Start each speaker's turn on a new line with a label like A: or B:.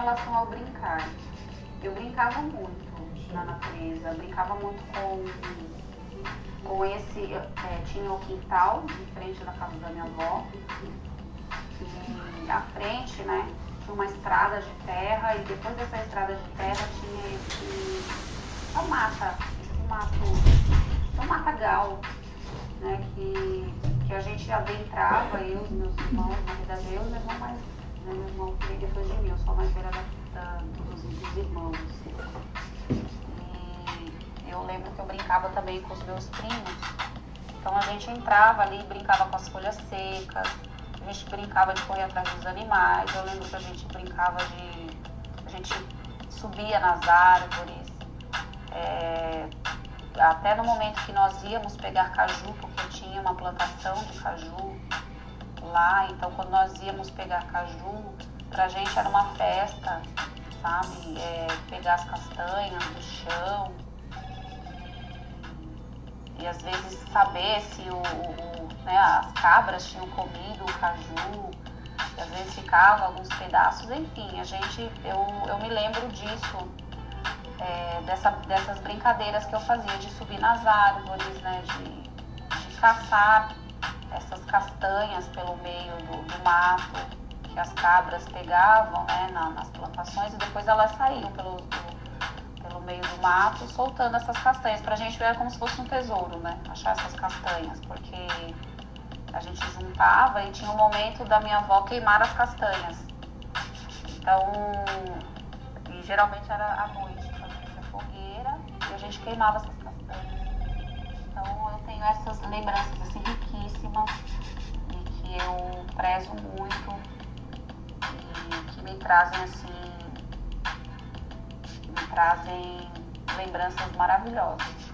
A: relação ao brincar. Eu brincava muito na natureza, brincava muito com, com esse. É, tinha o quintal em frente da casa da minha avó. E à frente, né, tinha uma estrada de terra e depois dessa estrada de terra tinha esse. a mata, esse mato. um matagal, né, que, que a gente adentrava, eu e meus irmãos, na verdade eu e meu irmão mais né? Meu irmão veio depois de mim, eu sou a mais velha da, da, dos, dos irmãos. E eu lembro que eu brincava também com os meus primos. Então a gente entrava ali, brincava com as folhas secas, a gente brincava de correr atrás dos animais. Eu lembro que a gente brincava de. A gente subia nas árvores. É, até no momento que nós íamos pegar caju, porque tinha uma plantação de caju, lá, então quando nós íamos pegar caju, pra gente era uma festa, sabe? É, pegar as castanhas do chão. E às vezes saber se o, o né, as cabras tinham comido o caju, às vezes ficava alguns pedaços, enfim, a gente, eu, eu me lembro disso, é, dessa, dessas brincadeiras que eu fazia, de subir nas árvores, né, de, de caçar essas castanhas pelo meio do, do mato que as cabras pegavam né, na, nas plantações e depois elas saíam pelo, do, pelo meio do mato soltando essas castanhas. Pra gente era como se fosse um tesouro, né? Achar essas castanhas, porque a gente juntava e tinha um momento da minha avó queimar as castanhas. Então, e geralmente era à noite, fazia fogueira e a gente queimava essas castanhas. Então eu tenho essas lembranças assim riquíssimas muito e que me trazem assim, me trazem lembranças maravilhosas.